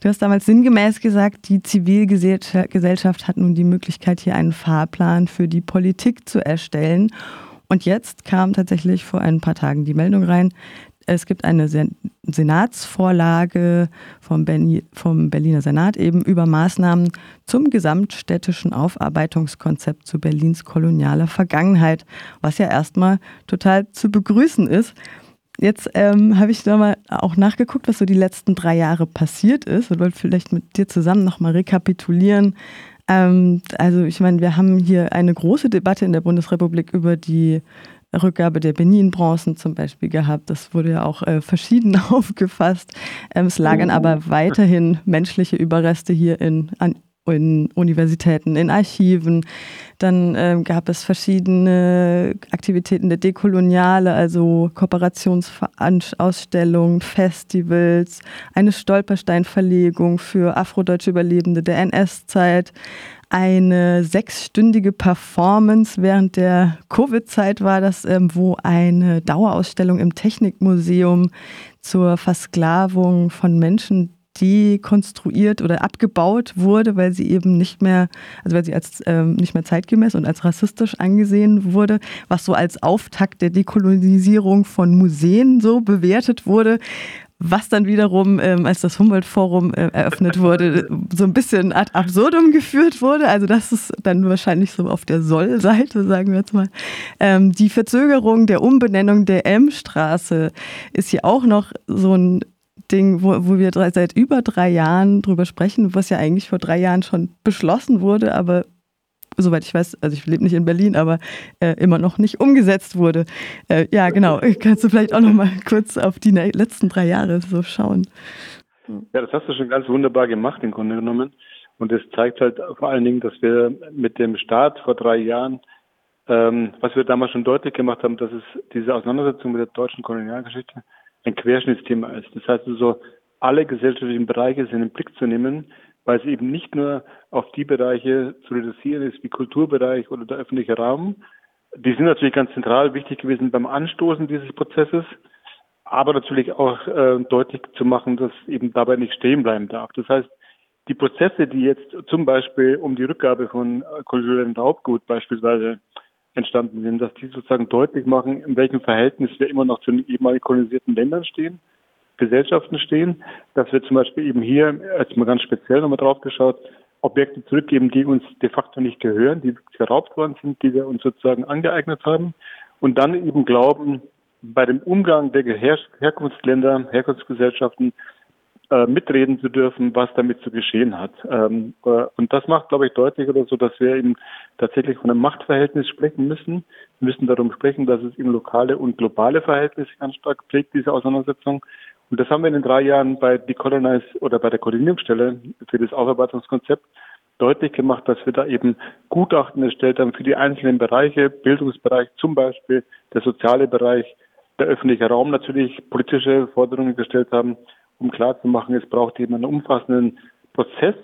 Du hast damals sinngemäß gesagt, die Zivilgesellschaft hat nun die Möglichkeit, hier einen Fahrplan für die Politik zu erstellen. Und jetzt kam tatsächlich vor ein paar Tagen die Meldung rein, es gibt eine Senatsvorlage vom, Berliner Senat eben über Maßnahmen zum gesamtstädtischen Aufarbeitungskonzept zu Berlins kolonialer Vergangenheit, was ja erstmal total zu begrüßen ist. Jetzt ähm, habe ich nochmal auch nachgeguckt, was so die letzten drei Jahre passiert ist und wollte vielleicht mit dir zusammen nochmal rekapitulieren. Ähm, also ich meine, wir haben hier eine große Debatte in der Bundesrepublik über die Rückgabe der Benin-Bronzen zum Beispiel gehabt. Das wurde ja auch äh, verschieden aufgefasst. Ähm, es lagern mhm. aber weiterhin menschliche Überreste hier in, an, in Universitäten, in Archiven. Dann ähm, gab es verschiedene Aktivitäten der Dekoloniale, also Kooperationsausstellungen, Festivals, eine Stolpersteinverlegung für afrodeutsche Überlebende der NS-Zeit eine sechsstündige Performance während der Covid-Zeit war das, ähm, wo eine Dauerausstellung im Technikmuseum zur Versklavung von Menschen dekonstruiert oder abgebaut wurde, weil sie eben nicht mehr, also weil sie als ähm, nicht mehr zeitgemäß und als rassistisch angesehen wurde, was so als Auftakt der Dekolonisierung von Museen so bewertet wurde, was dann wiederum, ähm, als das Humboldt-Forum äh, eröffnet wurde, so ein bisschen ad absurdum geführt wurde. Also das ist dann wahrscheinlich so auf der Soll-Seite, sagen wir jetzt mal. Ähm, die Verzögerung der Umbenennung der M-Straße ist hier auch noch so ein Ding, wo, wo wir drei, seit über drei Jahren drüber sprechen, was ja eigentlich vor drei Jahren schon beschlossen wurde, aber soweit ich weiß, also ich lebe nicht in Berlin, aber äh, immer noch nicht umgesetzt wurde. Äh, ja, genau. Kannst du vielleicht auch noch mal kurz auf die letzten drei Jahre so schauen? Ja, das hast du schon ganz wunderbar gemacht, im Grunde genommen. Und es zeigt halt vor allen Dingen, dass wir mit dem Start vor drei Jahren, ähm, was wir damals schon deutlich gemacht haben, dass es diese Auseinandersetzung mit der deutschen Kolonialgeschichte ein Querschnittsthema ist. Das heißt also, alle gesellschaftlichen Bereiche sind im Blick zu nehmen, weil es eben nicht nur auf die Bereiche zu reduzieren ist wie Kulturbereich oder der öffentliche Raum. Die sind natürlich ganz zentral wichtig gewesen beim Anstoßen dieses Prozesses, aber natürlich auch äh, deutlich zu machen, dass eben dabei nicht stehen bleiben darf. Das heißt, die Prozesse, die jetzt zum Beispiel um die Rückgabe von kulturellem Raubgut beispielsweise entstanden sind, dass die sozusagen deutlich machen, in welchem Verhältnis wir immer noch zu den ehemaligen kolonisierten Ländern stehen Gesellschaften stehen, dass wir zum Beispiel eben hier, jetzt mal ganz speziell nochmal drauf geschaut, Objekte zurückgeben, die uns de facto nicht gehören, die geraubt worden sind, die wir uns sozusagen angeeignet haben und dann eben glauben, bei dem Umgang der Her Herkunftsländer, Herkunftsgesellschaften äh, mitreden zu dürfen, was damit zu geschehen hat. Ähm, äh, und das macht, glaube ich, deutlich oder so, dass wir eben tatsächlich von einem Machtverhältnis sprechen müssen. Wir müssen darum sprechen, dass es eben lokale und globale Verhältnisse ganz stark prägt, diese Auseinandersetzung. Und das haben wir in den drei Jahren bei Decolonize oder bei der Koordinierungsstelle für das Aufarbeitungskonzept deutlich gemacht, dass wir da eben Gutachten erstellt haben für die einzelnen Bereiche, Bildungsbereich zum Beispiel, der soziale Bereich, der öffentliche Raum natürlich politische Forderungen gestellt haben, um klarzumachen, es braucht eben einen umfassenden Prozess,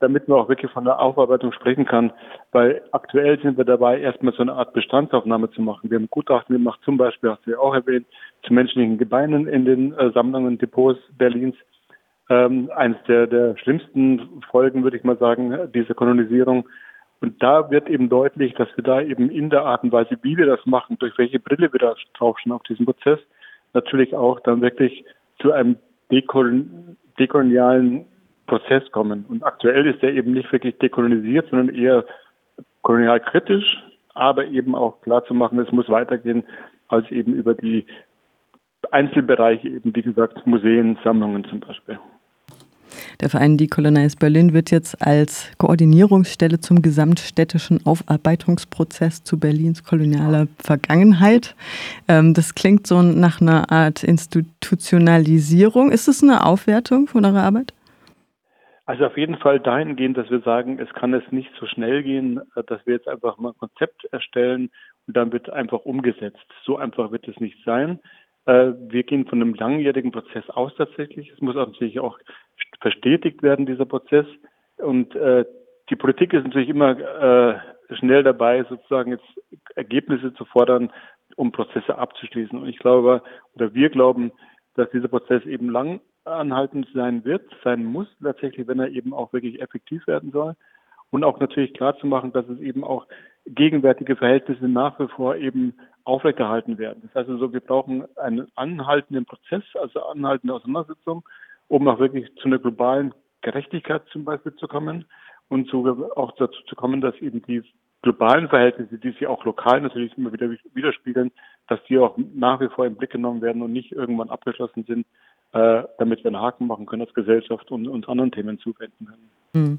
damit man auch wirklich von der Aufarbeitung sprechen kann. Weil aktuell sind wir dabei, erstmal so eine Art Bestandsaufnahme zu machen. Wir haben Gutachten gemacht, zum Beispiel, hast du ja auch erwähnt, zu menschlichen Gebeinen in den äh, Sammlungen und Depots Berlins. Ähm, eines der, der schlimmsten Folgen, würde ich mal sagen, dieser Kolonisierung. Und da wird eben deutlich, dass wir da eben in der Art und Weise, wie wir das machen, durch welche Brille wir da draufschauen auf diesen Prozess, natürlich auch dann wirklich zu einem dekolonialen Prozess kommen. Und aktuell ist er eben nicht wirklich dekolonisiert, sondern eher kolonialkritisch, aber eben auch klar zu machen, es muss weitergehen als eben über die Einzelbereiche, eben wie gesagt Museen, Sammlungen zum Beispiel. Der Verein Decolonize Berlin wird jetzt als Koordinierungsstelle zum gesamtstädtischen Aufarbeitungsprozess zu Berlins kolonialer Vergangenheit. Ähm, das klingt so nach einer Art Institutionalisierung. Ist es eine Aufwertung von eurer Arbeit? Also auf jeden Fall dahingehend, dass wir sagen, es kann es nicht so schnell gehen, äh, dass wir jetzt einfach mal ein Konzept erstellen und dann wird einfach umgesetzt. So einfach wird es nicht sein. Äh, wir gehen von einem langjährigen Prozess aus tatsächlich. Es muss natürlich auch verstetigt werden, dieser Prozess. Und äh, die Politik ist natürlich immer schnell dabei, sozusagen jetzt Ergebnisse zu fordern, um Prozesse abzuschließen. Und ich glaube, oder wir glauben, dass dieser Prozess eben lang anhaltend sein wird, sein muss, tatsächlich, wenn er eben auch wirklich effektiv werden soll. Und auch natürlich klar zu machen, dass es eben auch gegenwärtige Verhältnisse nach wie vor eben aufrechterhalten werden. Das heißt also, wir brauchen einen anhaltenden Prozess, also anhaltende Auseinandersetzung, um auch wirklich zu einer globalen Gerechtigkeit zum Beispiel zu kommen und zu, auch dazu zu kommen, dass eben die globalen Verhältnisse, die sich auch lokal natürlich immer wieder widerspiegeln, dass die auch nach wie vor im Blick genommen werden und nicht irgendwann abgeschlossen sind, damit wir einen Haken machen können als Gesellschaft und uns anderen Themen zuwenden können. Mhm.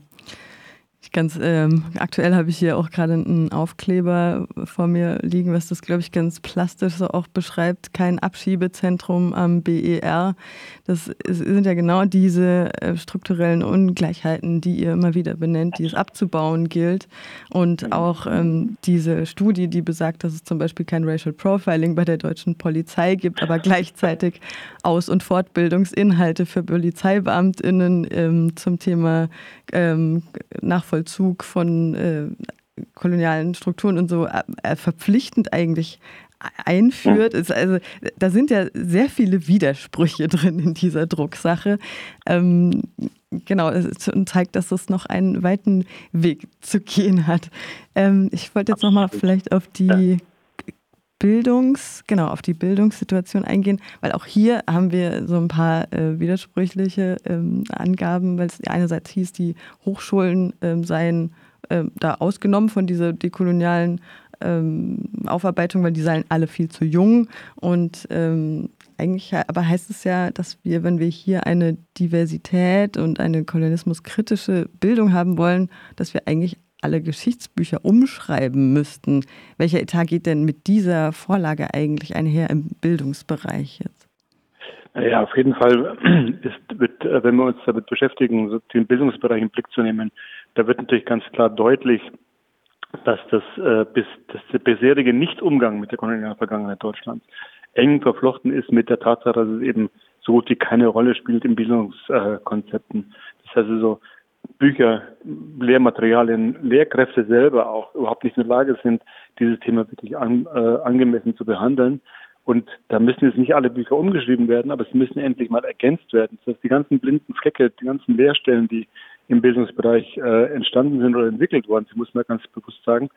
Ganz ähm, aktuell habe ich hier auch gerade einen Aufkleber vor mir liegen, was das, glaube ich, ganz plastisch so auch beschreibt. Kein Abschiebezentrum am BER. Das sind ja genau diese äh, strukturellen Ungleichheiten, die ihr immer wieder benennt, die es abzubauen gilt. Und mhm. auch ähm, diese Studie, die besagt, dass es zum Beispiel kein Racial Profiling bei der deutschen Polizei gibt, aber gleichzeitig Aus- und Fortbildungsinhalte für PolizeibeamtInnen ähm, zum Thema ähm, Nachvollzug von äh, kolonialen Strukturen und so äh, verpflichtend eigentlich einführt. Ist also, da sind ja sehr viele Widersprüche drin in dieser Drucksache. Ähm, genau, und zeigt, dass es noch einen weiten Weg zu gehen hat. Ähm, ich wollte jetzt nochmal vielleicht auf die Bildungs, genau, auf die Bildungssituation eingehen, weil auch hier haben wir so ein paar äh, widersprüchliche ähm, Angaben, weil es einerseits hieß, die Hochschulen ähm, seien ähm, da ausgenommen von dieser dekolonialen ähm, Aufarbeitung, weil die seien alle viel zu jung und ähm, eigentlich aber heißt es ja, dass wir, wenn wir hier eine Diversität und eine kolonialismuskritische Bildung haben wollen, dass wir eigentlich alle Geschichtsbücher umschreiben müssten. Welcher Etat geht denn mit dieser Vorlage eigentlich einher im Bildungsbereich jetzt? Ja, auf jeden Fall ist, wird, äh, wenn wir uns damit beschäftigen, den Bildungsbereich im Blick zu nehmen, da wird natürlich ganz klar deutlich, dass das, äh, bis, dass der bisherige Nichtumgang mit der kolonialen Vergangenheit Deutschlands eng verflochten ist mit der Tatsache, dass es eben so gut wie keine Rolle spielt in Bildungskonzepten. Das heißt also, Bücher, Lehrmaterialien, Lehrkräfte selber auch überhaupt nicht in der Lage sind, dieses Thema wirklich an, äh, angemessen zu behandeln. Und da müssen jetzt nicht alle Bücher umgeschrieben werden, aber sie müssen endlich mal ergänzt werden. Das heißt, die ganzen blinden Flecke, die ganzen Lehrstellen, die im Bildungsbereich äh, entstanden sind oder entwickelt worden, sie muss man ganz bewusst sagen,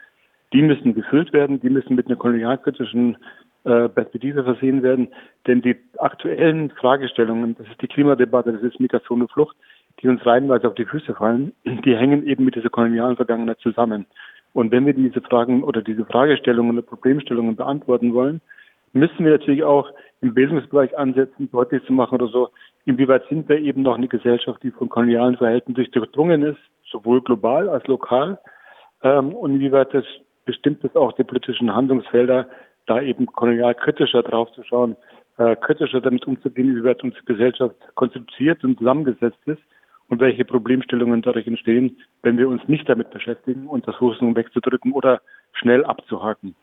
die müssen gefüllt werden, die müssen mit einer kolonialkritischen äh, Perspektive versehen werden. Denn die aktuellen Fragestellungen, das ist die Klimadebatte, das ist Migration und Flucht, die uns reihenweise auf die Füße fallen, die hängen eben mit dieser kolonialen Vergangenheit zusammen. Und wenn wir diese Fragen oder diese Fragestellungen oder Problemstellungen beantworten wollen, müssen wir natürlich auch im Bildungsbereich ansetzen, deutlich zu machen oder so, inwieweit sind wir eben noch eine Gesellschaft, die von kolonialen Verhältnissen durchdrungen ist, sowohl global als lokal, ähm, und inwieweit das bestimmt ist auch die politischen Handlungsfelder, da eben kolonial kritischer drauf zu schauen, äh, kritischer damit umzugehen, inwieweit unsere Gesellschaft konstituiert und zusammengesetzt ist und welche Problemstellungen dadurch entstehen, wenn wir uns nicht damit beschäftigen und das Husten wegzudrücken oder schnell abzuhaken.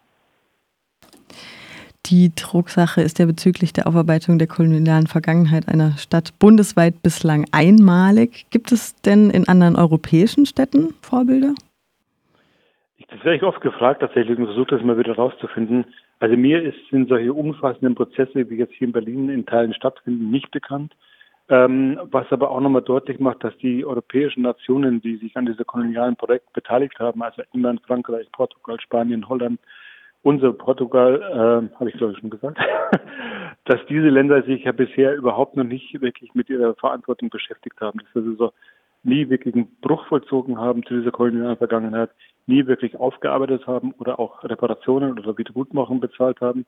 Die Drucksache ist ja bezüglich der Aufarbeitung der kolonialen Vergangenheit einer Stadt bundesweit bislang einmalig. Gibt es denn in anderen europäischen Städten Vorbilder? Das werde ich oft gefragt tatsächlich und versuche das mal wieder rauszufinden. Also mir ist, sind solche umfassenden Prozesse, wie jetzt hier in Berlin in Teilen stattfinden, nicht bekannt. Ähm, was aber auch nochmal deutlich macht, dass die europäischen Nationen, die sich an diesem kolonialen Projekt beteiligt haben, also England, Frankreich, Portugal, Spanien, Holland, unser Portugal, äh, habe ich glaube ich schon gesagt, dass diese Länder sich ja bisher überhaupt noch nicht wirklich mit ihrer Verantwortung beschäftigt haben. Dass sie so nie wirklich einen Bruch vollzogen haben zu dieser kolonialen Vergangenheit, nie wirklich aufgearbeitet haben oder auch Reparationen oder Wiedergutmachung bezahlt haben.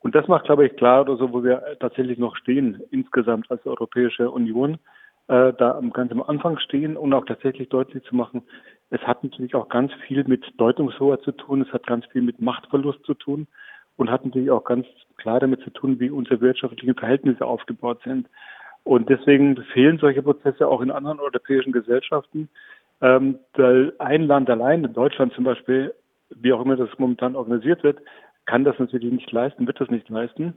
Und das macht, glaube ich, klar oder so, wo wir tatsächlich noch stehen, insgesamt als Europäische Union, äh, da ganz am Anfang stehen und auch tatsächlich deutlich zu machen, es hat natürlich auch ganz viel mit Deutungshoheit zu tun, es hat ganz viel mit Machtverlust zu tun und hat natürlich auch ganz klar damit zu tun, wie unsere wirtschaftlichen Verhältnisse aufgebaut sind. Und deswegen fehlen solche Prozesse auch in anderen europäischen Gesellschaften, ähm, weil ein Land allein, in Deutschland zum Beispiel, wie auch immer das momentan organisiert wird, kann das natürlich nicht leisten, wird das nicht leisten.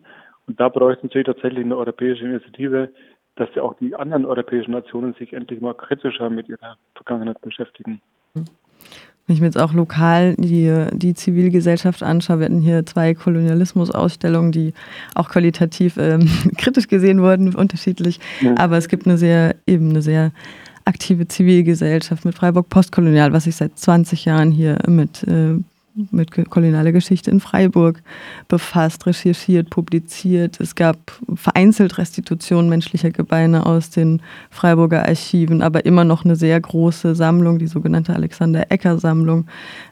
Und da bräuchte es natürlich tatsächlich eine europäische Initiative, dass ja auch die anderen europäischen Nationen sich endlich mal kritischer mit ihrer Vergangenheit beschäftigen. Wenn ich mir jetzt auch lokal die, die Zivilgesellschaft anschaue, wir hatten hier zwei Kolonialismus-Ausstellungen, die auch qualitativ ähm, kritisch gesehen wurden, unterschiedlich. Ja. Aber es gibt eine sehr, eben eine sehr aktive Zivilgesellschaft mit Freiburg Postkolonial, was sich seit 20 Jahren hier mit äh, mit kolonialer Geschichte in Freiburg befasst, recherchiert, publiziert. Es gab vereinzelt Restitutionen menschlicher Gebeine aus den Freiburger Archiven, aber immer noch eine sehr große Sammlung, die sogenannte Alexander Ecker Sammlung.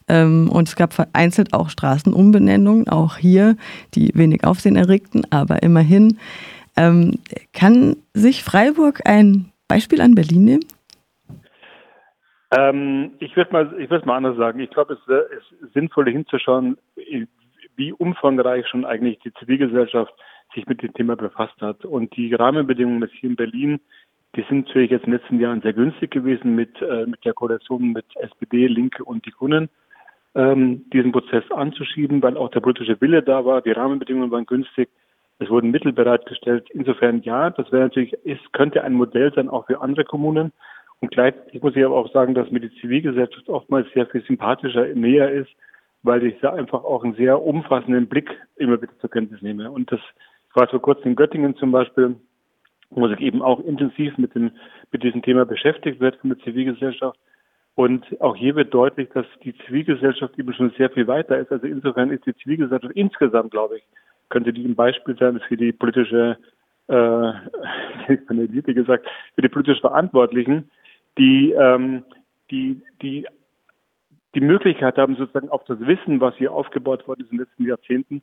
Ähm, und es gab vereinzelt auch Straßenumbenennungen, auch hier, die wenig Aufsehen erregten, aber immerhin. Ähm, kann sich Freiburg ein Beispiel an Berlin nehmen? Ähm, ich würde mal, ich würde mal anders sagen. Ich glaube, es ist sinnvoll hinzuschauen, wie umfangreich schon eigentlich die Zivilgesellschaft sich mit dem Thema befasst hat. Und die Rahmenbedingungen jetzt hier in Berlin, die sind natürlich jetzt in den letzten Jahren sehr günstig gewesen mit, äh, mit der Koalition mit SPD, Linke und die Grünen, ähm, diesen Prozess anzuschieben, weil auch der politische Wille da war, die Rahmenbedingungen waren günstig. Es wurden Mittel bereitgestellt. Insofern ja, das wäre natürlich, es könnte ein Modell sein auch für andere Kommunen. Und gleichzeitig muss ich aber auch sagen, dass mir die Zivilgesellschaft oftmals sehr viel sympathischer, näher ist, weil ich da einfach auch einen sehr umfassenden Blick immer wieder zur Kenntnis nehme. Und das war vor kurzem in Göttingen zum Beispiel, wo sich eben auch intensiv mit dem, mit diesem Thema beschäftigt wird von der Zivilgesellschaft. Und auch hier wird deutlich, dass die Zivilgesellschaft eben schon sehr viel weiter ist. Also insofern ist die Zivilgesellschaft insgesamt, glaube ich, könnte die ein Beispiel sein für die politische, äh, wie gesagt, für die politisch Verantwortlichen, die, ähm, die, die die Möglichkeit haben, sozusagen auf das Wissen, was hier aufgebaut worden ist in den letzten Jahrzehnten,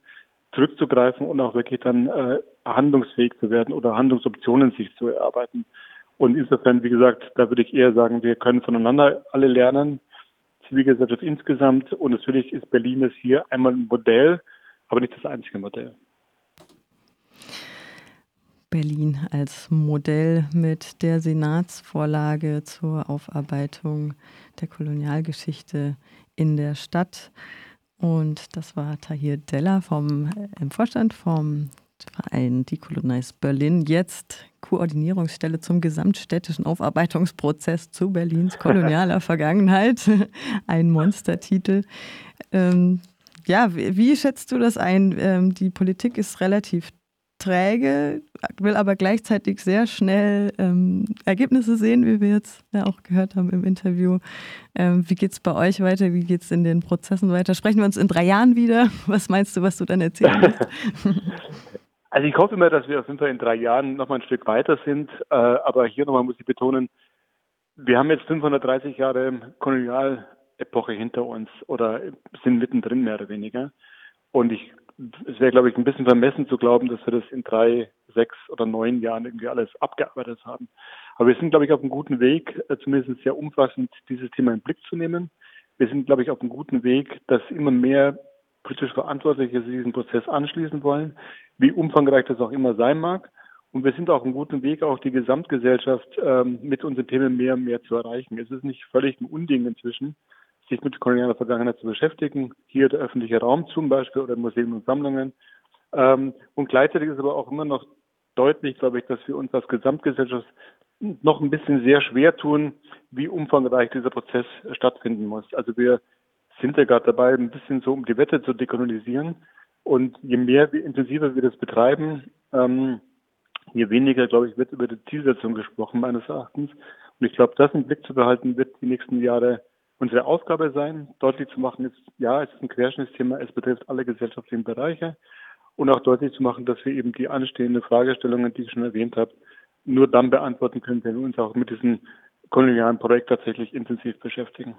zurückzugreifen und auch wirklich dann äh, handlungsfähig zu werden oder Handlungsoptionen sich zu erarbeiten. Und insofern, wie gesagt, da würde ich eher sagen, wir können voneinander alle lernen, Zivilgesellschaft insgesamt. Und natürlich ist Berlin es hier einmal ein Modell, aber nicht das einzige Modell. Berlin als Modell mit der Senatsvorlage zur Aufarbeitung der Kolonialgeschichte in der Stadt. Und das war Tahir Della vom äh, im Vorstand vom Verein Decolonize Berlin, jetzt Koordinierungsstelle zum gesamtstädtischen Aufarbeitungsprozess zu Berlins kolonialer Vergangenheit. Ein Monstertitel. Ähm, ja, wie, wie, schätzt du das ein? Ähm, die Politik ist relativ träge, will aber gleichzeitig sehr schnell ähm, Ergebnisse sehen, wie wir jetzt ja auch gehört haben im Interview. Ähm, wie geht es bei euch weiter? Wie geht es in den Prozessen weiter? Sprechen wir uns in drei Jahren wieder? Was meinst du, was du dann erzählen willst? Also ich hoffe immer, dass wir auf jeden Fall in drei Jahren noch mal ein Stück weiter sind. Äh, aber hier nochmal muss ich betonen, wir haben jetzt 530 Jahre Kolonialepoche hinter uns oder sind mittendrin mehr oder weniger. Und ich es wäre, glaube ich, ein bisschen vermessen zu glauben, dass wir das in drei, sechs oder neun Jahren irgendwie alles abgearbeitet haben. Aber wir sind, glaube ich, auf einem guten Weg, äh, zumindest sehr umfassend dieses Thema in den Blick zu nehmen. Wir sind, glaube ich, auf einem guten Weg, dass immer mehr politisch Verantwortliche sich diesen Prozess anschließen wollen, wie umfangreich das auch immer sein mag. Und wir sind auch auf einem guten Weg, auch die Gesamtgesellschaft ähm, mit unseren Themen mehr und mehr zu erreichen. Es ist nicht völlig ein Unding inzwischen, sich mit kolonialer Vergangenheit zu beschäftigen. Hier der öffentliche Raum zum Beispiel oder Museen und Sammlungen. Ähm, und gleichzeitig ist aber auch immer noch deutlich, glaube ich, dass wir uns als Gesamtgesellschaft noch ein bisschen sehr schwer tun, wie umfangreich dieser Prozess stattfinden muss. Also wir sind ja gerade dabei, ein bisschen so um die Wette zu dekolonisieren. Und je mehr, je intensiver wir das betreiben, ähm, je weniger, glaube ich, wird über die Zielsetzung gesprochen, meines Erachtens. Und ich glaube, das im Blick zu behalten, wird die nächsten Jahre unsere Aufgabe sein, deutlich zu machen, ist, ja, es ist ein Querschnittsthema, es betrifft alle gesellschaftlichen Bereiche und auch deutlich zu machen, dass wir eben die anstehenden Fragestellungen, die ich schon erwähnt habe, nur dann beantworten können, wenn wir uns auch mit diesem kolonialen Projekt tatsächlich intensiv beschäftigen.